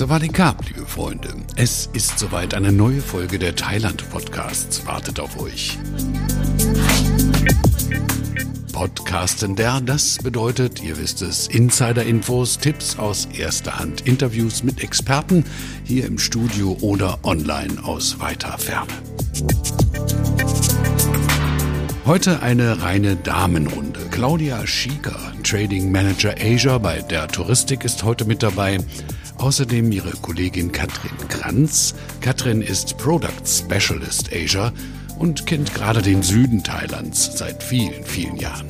Sawadikap, liebe Freunde. Es ist soweit eine neue Folge der Thailand-Podcasts wartet auf euch. Podcasten der, das bedeutet, ihr wisst es, Insider-Infos, Tipps aus erster Hand, Interviews mit Experten hier im Studio oder online aus weiter Ferne. Heute eine reine Damenrunde. Claudia Schieker, Trading Manager Asia bei der Touristik, ist heute mit dabei. Außerdem ihre Kollegin Katrin Kranz. Katrin ist Product Specialist Asia und kennt gerade den Süden Thailands seit vielen, vielen Jahren.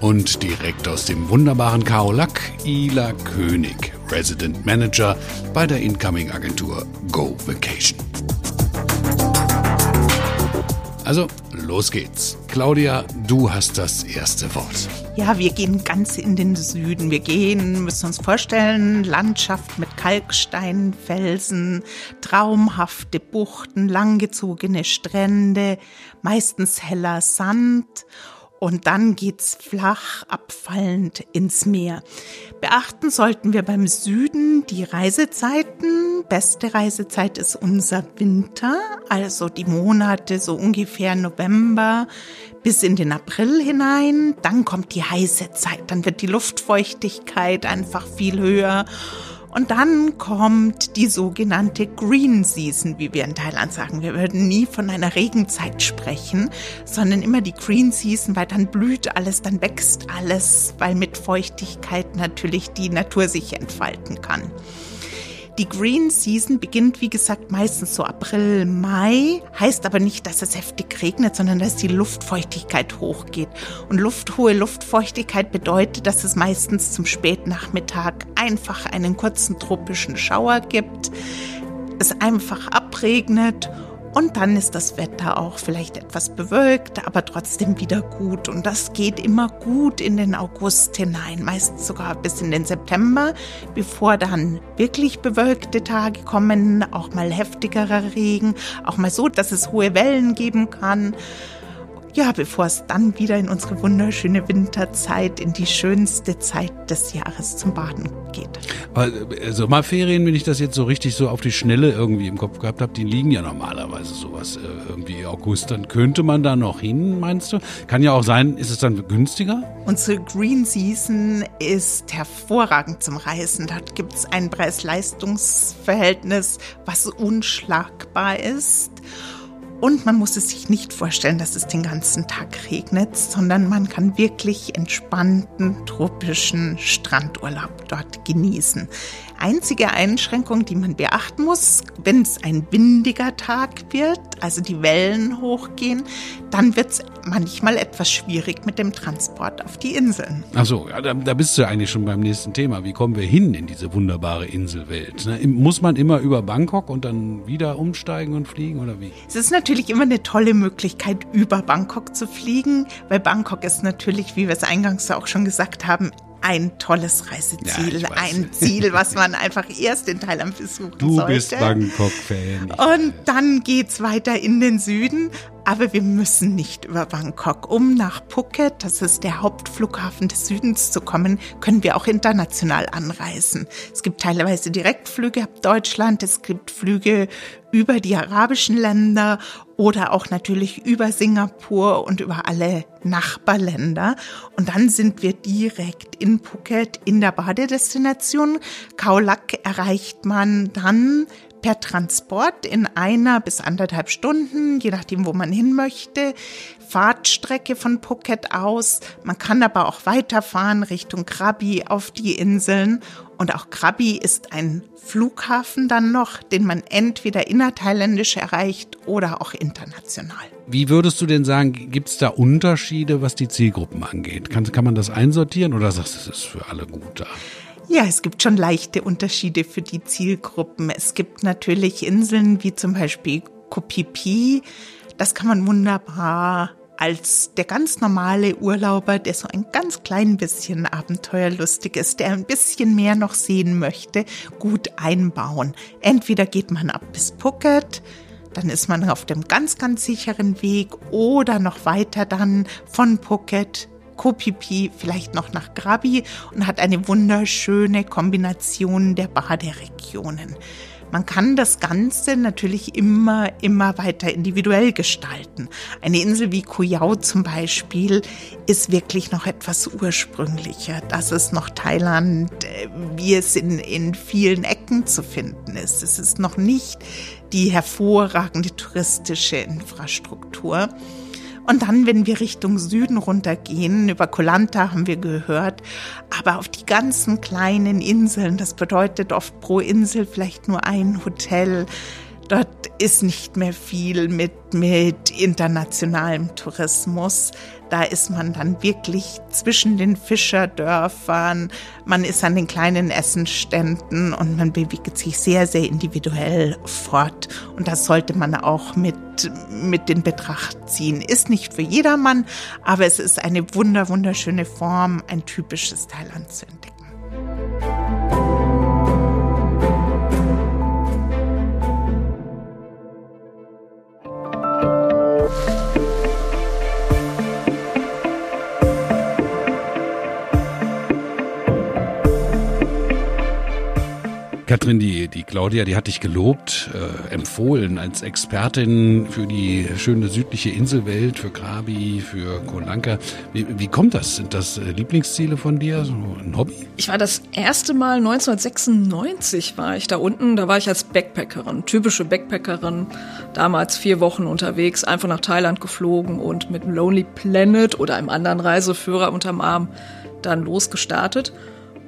Und direkt aus dem wunderbaren Kaolak, Ila König, Resident Manager bei der Incoming-Agentur Go Vacation. Also, los geht's. Claudia, du hast das erste Wort. Ja, wir gehen ganz in den Süden. Wir gehen, müssen uns vorstellen, Landschaft mit Kalkstein, Felsen, traumhafte Buchten, langgezogene Strände, meistens heller Sand und dann geht's flach abfallend ins Meer. Beachten sollten wir beim Süden die Reisezeiten. Beste Reisezeit ist unser Winter, also die Monate so ungefähr November bis in den April hinein. Dann kommt die heiße Zeit, dann wird die Luftfeuchtigkeit einfach viel höher und dann kommt die sogenannte Green Season, wie wir in Thailand sagen. Wir würden nie von einer Regenzeit sprechen, sondern immer die Green Season, weil dann blüht alles, dann wächst alles, weil mit Feuchtigkeit natürlich die Natur sich entfalten kann. Die Green Season beginnt, wie gesagt, meistens so April, Mai. Heißt aber nicht, dass es heftig regnet, sondern dass die Luftfeuchtigkeit hochgeht. Und lufthohe Luftfeuchtigkeit bedeutet, dass es meistens zum Spätnachmittag einfach einen kurzen tropischen Schauer gibt, es einfach abregnet und dann ist das Wetter auch vielleicht etwas bewölkt, aber trotzdem wieder gut. Und das geht immer gut in den August hinein, meistens sogar bis in den September, bevor dann wirklich bewölkte Tage kommen, auch mal heftigerer Regen, auch mal so, dass es hohe Wellen geben kann ja, bevor es dann wieder in unsere wunderschöne Winterzeit, in die schönste Zeit des Jahres zum Baden geht. Aber äh, Sommerferien, wenn ich das jetzt so richtig so auf die Schnelle irgendwie im Kopf gehabt habe, die liegen ja normalerweise sowas äh, irgendwie August. Dann könnte man da noch hin, meinst du? Kann ja auch sein, ist es dann günstiger? Unsere Green Season ist hervorragend zum Reisen. Dort gibt es ein Preis-Leistungs-Verhältnis, was unschlagbar ist. Und man muss es sich nicht vorstellen, dass es den ganzen Tag regnet, sondern man kann wirklich entspannten tropischen Strandurlaub dort genießen. Einzige Einschränkung, die man beachten muss, wenn es ein windiger Tag wird, also die Wellen hochgehen, dann wird es manchmal etwas schwierig mit dem Transport auf die Inseln. Ach so, ja, da, da, bist du ja eigentlich schon beim nächsten Thema. Wie kommen wir hin in diese wunderbare Inselwelt? Ne? Muss man immer über Bangkok und dann wieder umsteigen und fliegen oder wie? Es ist natürlich immer eine tolle Möglichkeit, über Bangkok zu fliegen, weil Bangkok ist natürlich, wie wir es eingangs auch schon gesagt haben, ein tolles Reiseziel, ja, ein Ziel, was man einfach erst in Thailand besuchen du sollte. Du bist Bangkok-Fan. Und dann geht's weiter in den Süden. Aber wir müssen nicht über Bangkok. Um nach Phuket, das ist der Hauptflughafen des Südens, zu kommen, können wir auch international anreisen. Es gibt teilweise Direktflüge ab Deutschland, es gibt Flüge über die arabischen Länder oder auch natürlich über Singapur und über alle Nachbarländer. Und dann sind wir direkt in Phuket in der Badedestination. Kaolak erreicht man dann per Transport in einer bis anderthalb Stunden, je nachdem, wo man hin möchte. Fahrtstrecke von Phuket aus. Man kann aber auch weiterfahren Richtung Krabi auf die Inseln. Und auch Krabi ist ein Flughafen dann noch, den man entweder innerthailändisch erreicht oder auch international. Wie würdest du denn sagen, gibt es da Unterschiede, was die Zielgruppen angeht? Kann, kann man das einsortieren oder sagst du, es ist für alle gut da? Ja, es gibt schon leichte Unterschiede für die Zielgruppen. Es gibt natürlich Inseln wie zum Beispiel Kopipi. Das kann man wunderbar als der ganz normale Urlauber, der so ein ganz klein bisschen abenteuerlustig ist, der ein bisschen mehr noch sehen möchte, gut einbauen. Entweder geht man ab bis Phuket, dann ist man auf dem ganz, ganz sicheren Weg oder noch weiter dann von Phuket Phi vielleicht noch nach Krabi und hat eine wunderschöne Kombination der Baderegionen. Man kann das Ganze natürlich immer, immer weiter individuell gestalten. Eine Insel wie Kuyao zum Beispiel ist wirklich noch etwas ursprünglicher. Das ist noch Thailand, äh, wie es in, in vielen Ecken zu finden ist. Es ist noch nicht die hervorragende touristische Infrastruktur. Und dann, wenn wir Richtung Süden runtergehen, über Kolanta haben wir gehört, aber auf die ganzen kleinen Inseln, das bedeutet oft pro Insel vielleicht nur ein Hotel, Dort ist nicht mehr viel mit, mit internationalem Tourismus. Da ist man dann wirklich zwischen den Fischerdörfern, man ist an den kleinen Essenständen und man bewegt sich sehr, sehr individuell fort. Und das sollte man auch mit, mit in Betracht ziehen. Ist nicht für jedermann, aber es ist eine wunder, wunderschöne Form, ein typisches Thailand zu entdecken. Katrin, die, die Claudia, die hat dich gelobt, äh, empfohlen als Expertin für die schöne südliche Inselwelt, für Krabi, für Koh Lanka. Wie, wie kommt das? Sind das äh, Lieblingsziele von dir? So ein Hobby? Ich war das erste Mal 1996 war ich da unten. Da war ich als Backpackerin, typische Backpackerin, damals vier Wochen unterwegs, einfach nach Thailand geflogen und mit dem Lonely Planet oder einem anderen Reiseführer unterm Arm dann losgestartet.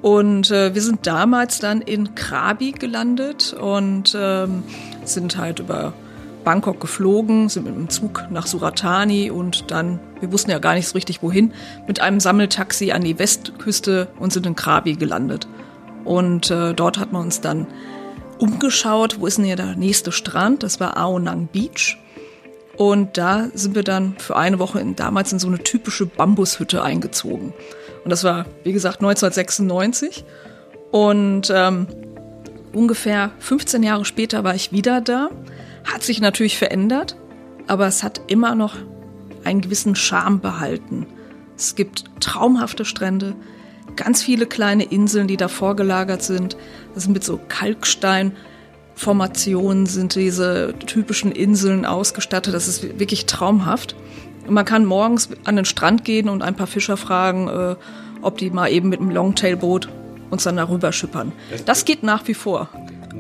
Und äh, wir sind damals dann in Krabi gelandet und ähm, sind halt über Bangkok geflogen, sind mit dem Zug nach Suratani und dann, wir wussten ja gar nicht so richtig wohin, mit einem Sammeltaxi an die Westküste und sind in Krabi gelandet. Und äh, dort hat man uns dann umgeschaut, wo ist denn hier der nächste Strand? Das war Aonang Beach. Und da sind wir dann für eine Woche in, damals in so eine typische Bambushütte eingezogen. Und das war, wie gesagt, 1996. Und ähm, ungefähr 15 Jahre später war ich wieder da. Hat sich natürlich verändert, aber es hat immer noch einen gewissen Charme behalten. Es gibt traumhafte Strände, ganz viele kleine Inseln, die davor gelagert sind. Das sind mit so Kalksteinformationen, sind diese typischen Inseln ausgestattet. Das ist wirklich traumhaft. Man kann morgens an den Strand gehen und ein paar Fischer fragen, äh, ob die mal eben mit einem Longtailboot uns dann darüber schippern. Das geht nach wie vor.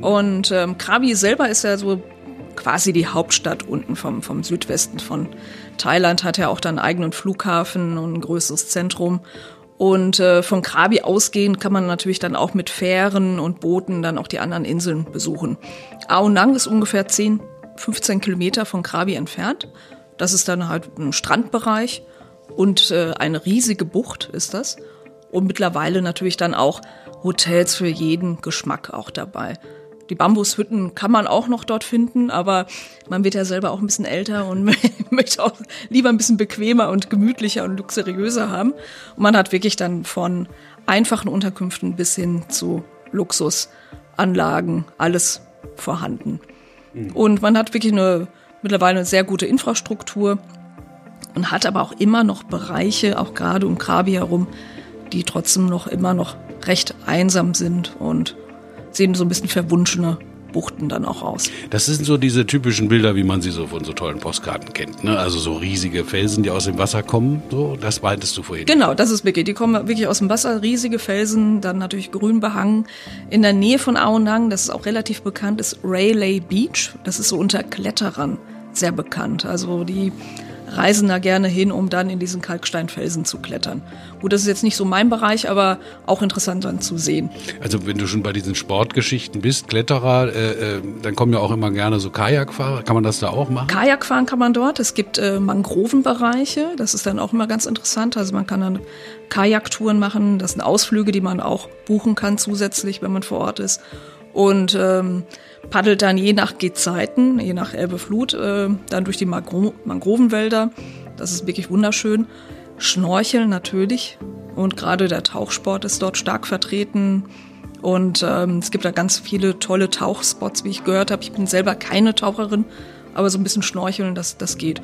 Und ähm, Krabi selber ist ja so quasi die Hauptstadt unten vom, vom Südwesten von Thailand, hat ja auch dann einen eigenen Flughafen und ein größeres Zentrum. Und äh, von Krabi ausgehend kann man natürlich dann auch mit Fähren und Booten dann auch die anderen Inseln besuchen. Aonang ist ungefähr 10, 15 Kilometer von Krabi entfernt. Das ist dann halt ein Strandbereich und äh, eine riesige Bucht ist das. Und mittlerweile natürlich dann auch Hotels für jeden Geschmack auch dabei. Die Bambushütten kann man auch noch dort finden, aber man wird ja selber auch ein bisschen älter und möchte auch lieber ein bisschen bequemer und gemütlicher und luxuriöser haben. Und man hat wirklich dann von einfachen Unterkünften bis hin zu Luxusanlagen alles vorhanden. Mhm. Und man hat wirklich eine mittlerweile eine sehr gute Infrastruktur und hat aber auch immer noch Bereiche, auch gerade um Krabi herum, die trotzdem noch immer noch recht einsam sind und sehen so ein bisschen verwunschene Buchten dann auch aus. Das sind so diese typischen Bilder, wie man sie so von so tollen Postkarten kennt. Ne? Also so riesige Felsen, die aus dem Wasser kommen. So, das meintest du vorhin. Genau, das ist wirklich. Die kommen wirklich aus dem Wasser, riesige Felsen, dann natürlich grün behangen. In der Nähe von Aonang, das ist auch relativ bekannt, ist Raylay Beach. Das ist so unter Kletterern sehr bekannt. Also die reisen da gerne hin, um dann in diesen Kalksteinfelsen zu klettern. Gut, das ist jetzt nicht so mein Bereich, aber auch interessant dann zu sehen. Also wenn du schon bei diesen Sportgeschichten bist, Kletterer, äh, äh, dann kommen ja auch immer gerne so Kajakfahrer. Kann man das da auch machen? Kajakfahren kann man dort. Es gibt äh, Mangrovenbereiche. Das ist dann auch immer ganz interessant. Also man kann dann Kajaktouren machen. Das sind Ausflüge, die man auch buchen kann zusätzlich, wenn man vor Ort ist. Und ähm, paddelt dann je nach Gezeiten, je nach Elbe Flut, äh, dann durch die Mangro Mangrovenwälder. Das ist wirklich wunderschön. Schnorcheln natürlich und gerade der Tauchsport ist dort stark vertreten. Und ähm, es gibt da ganz viele tolle Tauchspots, wie ich gehört habe. Ich bin selber keine Taucherin, aber so ein bisschen Schnorcheln, das, das geht.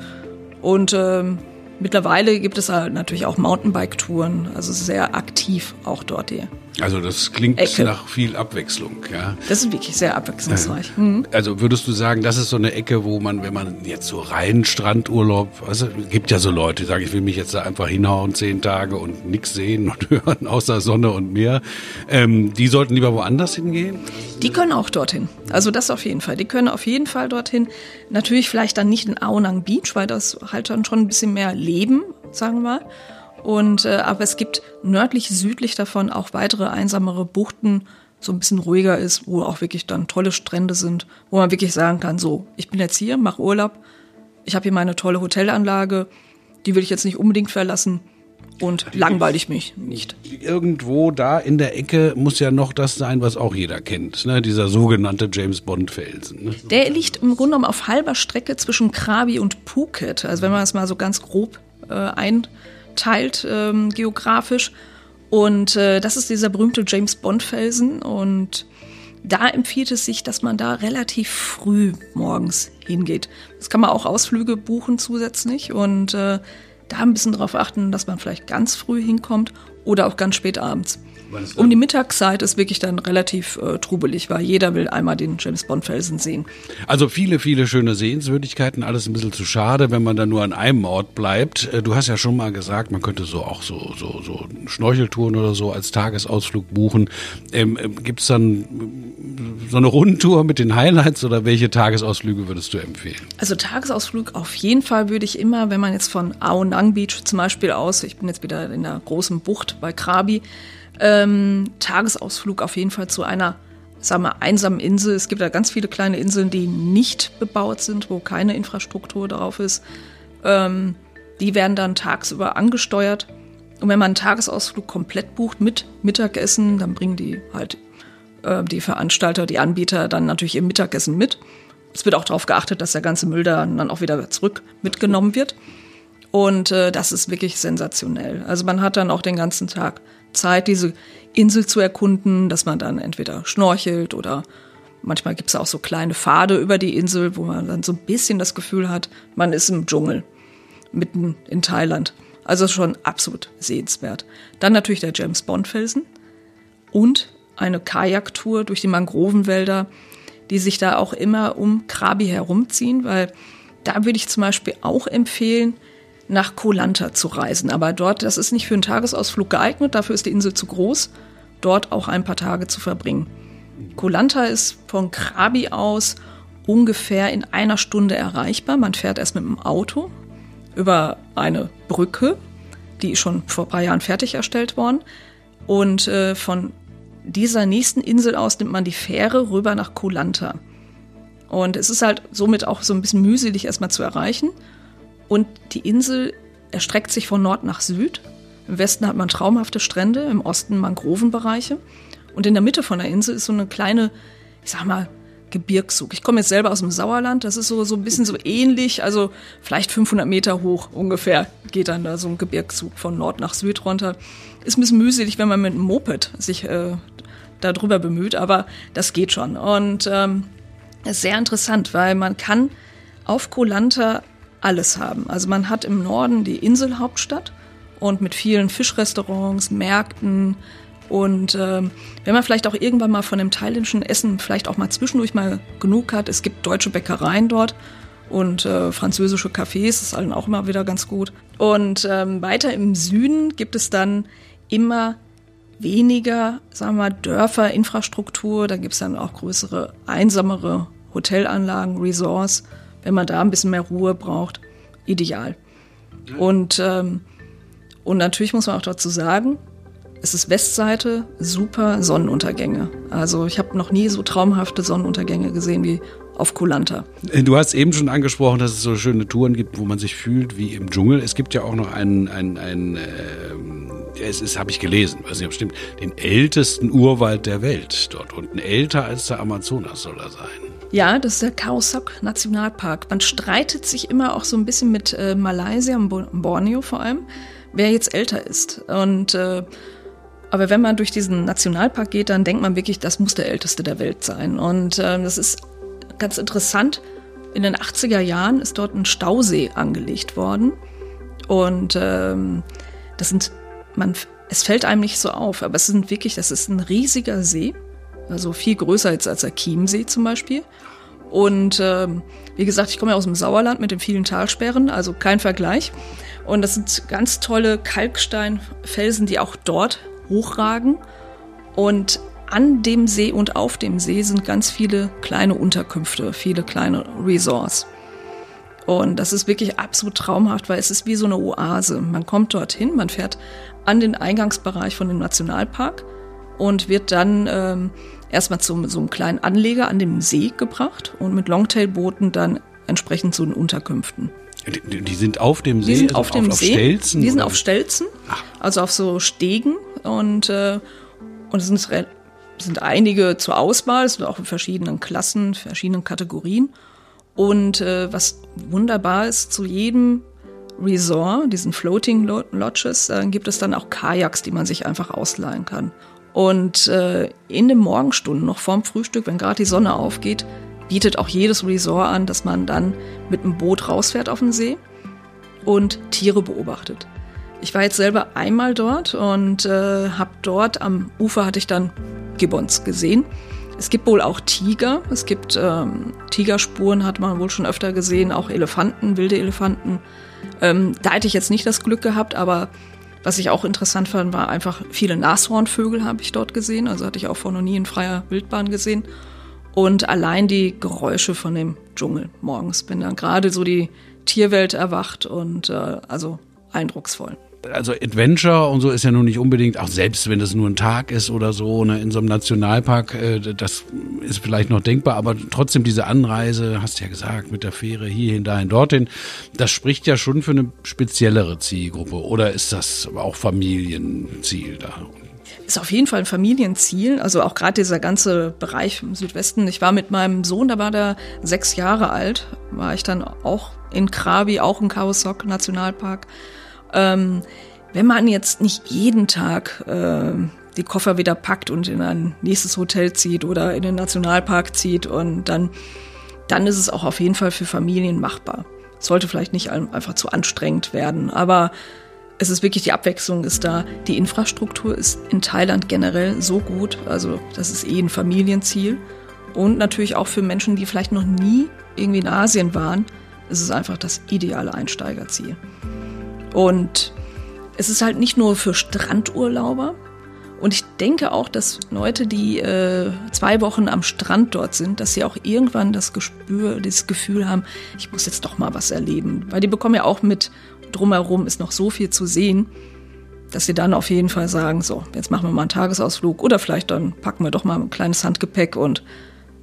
Und ähm, Mittlerweile gibt es halt natürlich auch Mountainbike-Touren, also sehr aktiv auch dort hier. Also das klingt Ecke. nach viel Abwechslung, ja. Das ist wirklich sehr abwechslungsreich. Mhm. Also würdest du sagen, das ist so eine Ecke, wo man, wenn man jetzt so rein Strandurlaub, also gibt ja so Leute, die sagen, ich will mich jetzt da einfach hinhauen zehn Tage und nichts sehen und hören außer Sonne und Meer. Ähm, die sollten lieber woanders hingehen? Die können auch dorthin. Also das auf jeden Fall. Die können auf jeden Fall dorthin. Natürlich vielleicht dann nicht in Aonang Beach, weil das halt dann schon ein bisschen mehr Leben, sagen wir mal. Und äh, aber es gibt nördlich, südlich davon auch weitere einsamere Buchten, so ein bisschen ruhiger ist, wo auch wirklich dann tolle Strände sind, wo man wirklich sagen kann, so, ich bin jetzt hier, mache Urlaub, ich habe hier meine tolle Hotelanlage, die will ich jetzt nicht unbedingt verlassen und langweile ich mich nicht. Irgendwo da in der Ecke muss ja noch das sein, was auch jeder kennt, ne? dieser sogenannte James Bond Felsen. Ne? Der liegt im Grunde genommen auf halber Strecke zwischen Krabi und Phuket. Also wenn man das mal so ganz grob äh, einteilt ähm, geografisch. Und äh, das ist dieser berühmte James Bond Felsen. Und da empfiehlt es sich, dass man da relativ früh morgens hingeht. Das kann man auch Ausflüge buchen zusätzlich und äh, da ein bisschen darauf achten, dass man vielleicht ganz früh hinkommt oder auch ganz spät abends. Um die Mittagszeit ist wirklich dann relativ äh, trubelig, weil jeder will einmal den James Bond Felsen sehen. Also viele, viele schöne Sehenswürdigkeiten, alles ein bisschen zu schade, wenn man dann nur an einem Ort bleibt. Äh, Du hast ja schon mal gesagt, man könnte so auch so, so, so Schnorcheltouren oder so als Tagesausflug buchen. Ähm, Gibt es dann so eine Rundtour mit den Highlights oder welche Tagesausflüge würdest du empfehlen? Also Tagesausflug auf jeden Fall würde ich immer, wenn man jetzt von Aonang Beach zum Beispiel aus, ich bin jetzt wieder in der großen Bucht bei Krabi, ähm, Tagesausflug auf jeden Fall zu einer, sagen wir, einsamen Insel. Es gibt da ganz viele kleine Inseln, die nicht bebaut sind, wo keine Infrastruktur drauf ist. Ähm, die werden dann tagsüber angesteuert. Und wenn man einen Tagesausflug komplett bucht mit Mittagessen, dann bringen die halt äh, die Veranstalter, die Anbieter dann natürlich ihr Mittagessen mit. Es wird auch darauf geachtet, dass der ganze Müll dann, dann auch wieder zurück mitgenommen wird. Und äh, das ist wirklich sensationell. Also man hat dann auch den ganzen Tag Zeit, diese Insel zu erkunden, dass man dann entweder schnorchelt oder manchmal gibt es auch so kleine Pfade über die Insel, wo man dann so ein bisschen das Gefühl hat, man ist im Dschungel, mitten in Thailand. Also schon absolut sehenswert. Dann natürlich der James Bond Felsen und eine Kajaktour durch die Mangrovenwälder, die sich da auch immer um Krabi herumziehen, weil da würde ich zum Beispiel auch empfehlen, nach Koh zu reisen. Aber dort, das ist nicht für einen Tagesausflug geeignet, dafür ist die Insel zu groß, dort auch ein paar Tage zu verbringen. Koh ist von Krabi aus ungefähr in einer Stunde erreichbar. Man fährt erst mit dem Auto über eine Brücke, die ist schon vor ein paar Jahren fertig erstellt worden. Und äh, von dieser nächsten Insel aus nimmt man die Fähre rüber nach Koh. Und es ist halt somit auch so ein bisschen mühselig erstmal zu erreichen. Und die Insel erstreckt sich von Nord nach Süd. Im Westen hat man traumhafte Strände, im Osten Mangrovenbereiche. Und in der Mitte von der Insel ist so eine kleine, ich sag mal, Gebirgszug. Ich komme jetzt selber aus dem Sauerland, das ist so, so ein bisschen so ähnlich, also vielleicht 500 Meter hoch ungefähr geht dann da so ein Gebirgszug von Nord nach Süd runter. Ist ein bisschen mühselig, wenn man mit einem Moped sich äh, darüber bemüht, aber das geht schon. Und ähm, ist sehr interessant, weil man kann auf Koh Lanta alles haben. Also man hat im Norden die Inselhauptstadt und mit vielen Fischrestaurants, Märkten und ähm, wenn man vielleicht auch irgendwann mal von dem thailändischen Essen vielleicht auch mal zwischendurch mal genug hat, es gibt deutsche Bäckereien dort und äh, französische Cafés, das ist allen auch immer wieder ganz gut. Und ähm, weiter im Süden gibt es dann immer weniger, sagen wir mal, Dörfer, Infrastruktur, da gibt es dann auch größere, einsamere Hotelanlagen, Resorts, wenn man da ein bisschen mehr Ruhe braucht, ideal. Und, ähm, und natürlich muss man auch dazu sagen, es ist Westseite, super Sonnenuntergänge. Also ich habe noch nie so traumhafte Sonnenuntergänge gesehen wie auf Koh Lanta. Du hast eben schon angesprochen, dass es so schöne Touren gibt, wo man sich fühlt wie im Dschungel. Es gibt ja auch noch einen, einen, einen äh, es ist, habe ich gelesen, weiß nicht, ob stimmt, den ältesten Urwald der Welt dort unten. Älter als der Amazonas soll er sein. Ja, das ist der Khao Sok Nationalpark. Man streitet sich immer auch so ein bisschen mit äh, Malaysia und Borneo vor allem, wer jetzt älter ist. Und äh, aber wenn man durch diesen Nationalpark geht, dann denkt man wirklich, das muss der älteste der Welt sein. Und äh, das ist ganz interessant. In den 80er Jahren ist dort ein Stausee angelegt worden. Und ähm, das sind, man, es fällt einem nicht so auf, aber es sind wirklich, das ist ein riesiger See, also viel größer jetzt als der Chiemsee zum Beispiel. Und ähm, wie gesagt, ich komme ja aus dem Sauerland mit den vielen Talsperren, also kein Vergleich. Und das sind ganz tolle Kalksteinfelsen, die auch dort hochragen. Und an dem See und auf dem See sind ganz viele kleine Unterkünfte, viele kleine Resorts. Und das ist wirklich absolut traumhaft, weil es ist wie so eine Oase. Man kommt dorthin, man fährt an den Eingangsbereich von dem Nationalpark und wird dann ähm, erstmal zu so einem kleinen Anleger an dem See gebracht und mit Longtail-Booten dann entsprechend zu den Unterkünften. Die, die sind auf dem See? Die sind also auf dem auf, See. Auf Stelzen, die sind oder? auf Stelzen, Ach. also auf so Stegen und, äh, und es sind, sind einige zur Auswahl, es sind auch in verschiedenen Klassen, verschiedenen Kategorien. Und äh, was wunderbar ist, zu jedem Resort, diesen Floating Lodges, äh, gibt es dann auch Kajaks, die man sich einfach ausleihen kann. Und äh, in den Morgenstunden, noch vorm Frühstück, wenn gerade die Sonne aufgeht, bietet auch jedes Resort an, dass man dann mit einem Boot rausfährt auf den See und Tiere beobachtet. Ich war jetzt selber einmal dort und äh, habe dort am Ufer hatte ich dann Gibbons gesehen. Es gibt wohl auch Tiger. Es gibt ähm, Tigerspuren, hat man wohl schon öfter gesehen, auch Elefanten, wilde Elefanten. Ähm, da hätte ich jetzt nicht das Glück gehabt, aber was ich auch interessant fand, war einfach viele Nashornvögel habe ich dort gesehen. Also hatte ich auch vor noch nie in freier Wildbahn gesehen. Und allein die Geräusche von dem Dschungel morgens. Bin dann gerade so die Tierwelt erwacht und äh, also eindrucksvoll also Adventure und so ist ja nun nicht unbedingt, auch selbst wenn es nur ein Tag ist oder so, ne, in so einem Nationalpark, äh, das ist vielleicht noch denkbar, aber trotzdem diese Anreise, hast du ja gesagt, mit der Fähre hierhin, dahin, dorthin, das spricht ja schon für eine speziellere Zielgruppe. Oder ist das auch Familienziel da? Ist auf jeden Fall ein Familienziel. Also auch gerade dieser ganze Bereich im Südwesten. Ich war mit meinem Sohn, da war der sechs Jahre alt, war ich dann auch in Krabi, auch im Kawasok Nationalpark. Ähm, wenn man jetzt nicht jeden Tag äh, die Koffer wieder packt und in ein nächstes Hotel zieht oder in den Nationalpark zieht und dann, dann ist es auch auf jeden Fall für Familien machbar. Sollte vielleicht nicht einfach zu anstrengend werden, aber es ist wirklich, die Abwechslung ist da. Die Infrastruktur ist in Thailand generell so gut, also das ist eh ein Familienziel. Und natürlich auch für Menschen, die vielleicht noch nie irgendwie in Asien waren, ist es einfach das ideale Einsteigerziel. Und es ist halt nicht nur für Strandurlauber. Und ich denke auch, dass Leute, die äh, zwei Wochen am Strand dort sind, dass sie auch irgendwann das Gespür, das Gefühl haben, ich muss jetzt doch mal was erleben. Weil die bekommen ja auch mit, drumherum ist noch so viel zu sehen, dass sie dann auf jeden Fall sagen, so, jetzt machen wir mal einen Tagesausflug oder vielleicht dann packen wir doch mal ein kleines Handgepäck und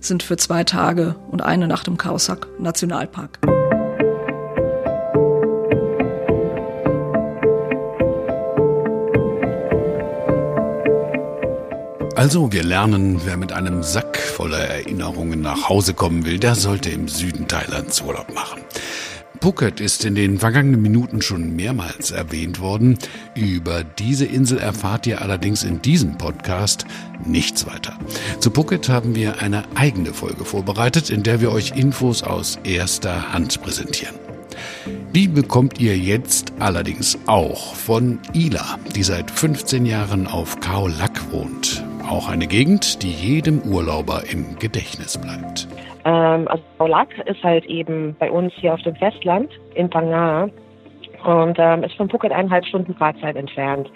sind für zwei Tage und eine Nacht im Kausak Nationalpark. Also, wir lernen, wer mit einem Sack voller Erinnerungen nach Hause kommen will, der sollte im Süden Thailands Urlaub machen. Phuket ist in den vergangenen Minuten schon mehrmals erwähnt worden. Über diese Insel erfahrt ihr allerdings in diesem Podcast nichts weiter. Zu Phuket haben wir eine eigene Folge vorbereitet, in der wir euch Infos aus erster Hand präsentieren. Die bekommt ihr jetzt allerdings auch von Ila, die seit 15 Jahren auf Khao Lak wohnt. Auch eine Gegend, die jedem Urlauber im Gedächtnis bleibt. Ähm, also Paulak ist halt eben bei uns hier auf dem Festland in Panga und ähm, ist von Phuket eineinhalb Stunden Fahrzeit entfernt.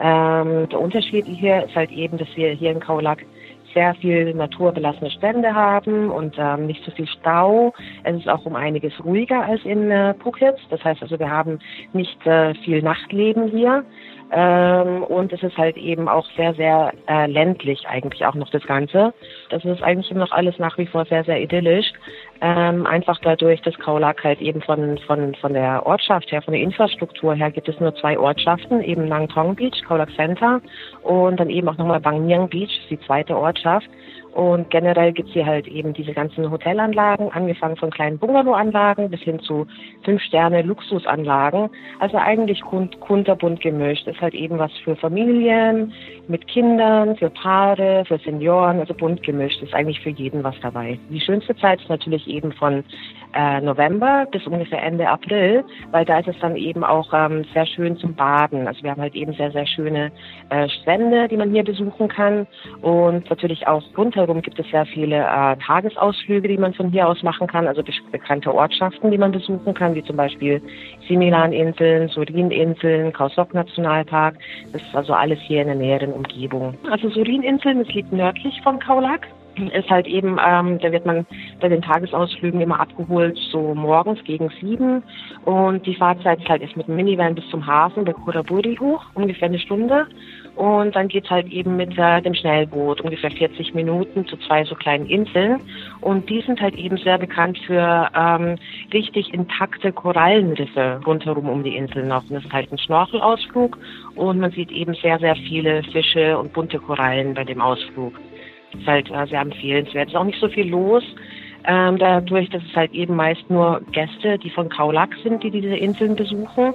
Ähm, der Unterschied hier ist halt eben, dass wir hier in Kaulak sehr viel naturbelassene Strände haben und ähm, nicht so viel Stau. Es ist auch um einiges ruhiger als in äh, Phuket. Das heißt also, wir haben nicht äh, viel Nachtleben hier. Ähm, und es ist halt eben auch sehr, sehr äh, ländlich eigentlich auch noch das Ganze. Das ist eigentlich noch alles nach wie vor sehr, sehr idyllisch. Ähm, einfach dadurch, dass Kaulak halt eben von, von, von der Ortschaft her, von der Infrastruktur her gibt es nur zwei Ortschaften, eben Nangtong Beach, Kaulak Center und dann eben auch nochmal Bang Beach, die zweite Ortschaft. Und generell gibt es hier halt eben diese ganzen Hotelanlagen, angefangen von kleinen Bungalow-Anlagen bis hin zu Fünf-Sterne-Luxusanlagen. Also eigentlich kunterbunt gemischt. Ist halt eben was für Familien, mit Kindern, für Paare, für Senioren, also bunt gemischt. Ist eigentlich für jeden was dabei. Die schönste Zeit ist natürlich eben von äh, November bis ungefähr Ende April, weil da ist es dann eben auch ähm, sehr schön zum Baden. Also wir haben halt eben sehr, sehr schöne äh, Strände, die man hier besuchen kann. Und natürlich auch rundherum gibt es sehr viele äh, Tagesausflüge, die man von hier aus machen kann, also be bekannte Ortschaften, die man besuchen kann, wie zum Beispiel Similan-Inseln, Surin-Inseln, Kausok-Nationalpark. Das ist also alles hier in der näheren Umgebung. Also Surin-Inseln, das liegt nördlich von Kaulak ist halt eben, ähm, da wird man bei den Tagesausflügen immer abgeholt, so morgens gegen sieben. Und die Fahrzeit ist halt ist mit dem Minivan bis zum Hafen bei Kuraburi hoch, ungefähr eine Stunde. Und dann geht's halt eben mit äh, dem Schnellboot, ungefähr 40 Minuten zu zwei so kleinen Inseln. Und die sind halt eben sehr bekannt für ähm, richtig intakte Korallenriffe rundherum um die Inseln noch. Und das ist halt ein Schnorchelausflug und man sieht eben sehr, sehr viele Fische und bunte Korallen bei dem Ausflug ist halt äh, sehr empfehlenswert. Es ist auch nicht so viel los. Ähm, dadurch, dass es halt eben meist nur Gäste, die von Kaulak sind, die diese Inseln besuchen.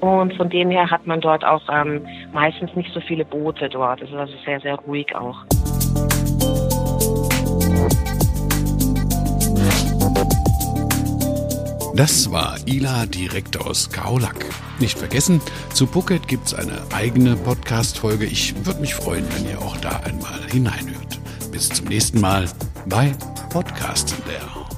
Und von dem her hat man dort auch ähm, meistens nicht so viele Boote dort. Also das ist sehr, sehr ruhig auch. Das war Ila direkt aus Kaulak. Nicht vergessen, zu Phuket gibt's eine eigene Podcast-Folge. Ich würde mich freuen, wenn ihr auch da einmal hineinhört. Bis zum nächsten Mal bei Podcasten der.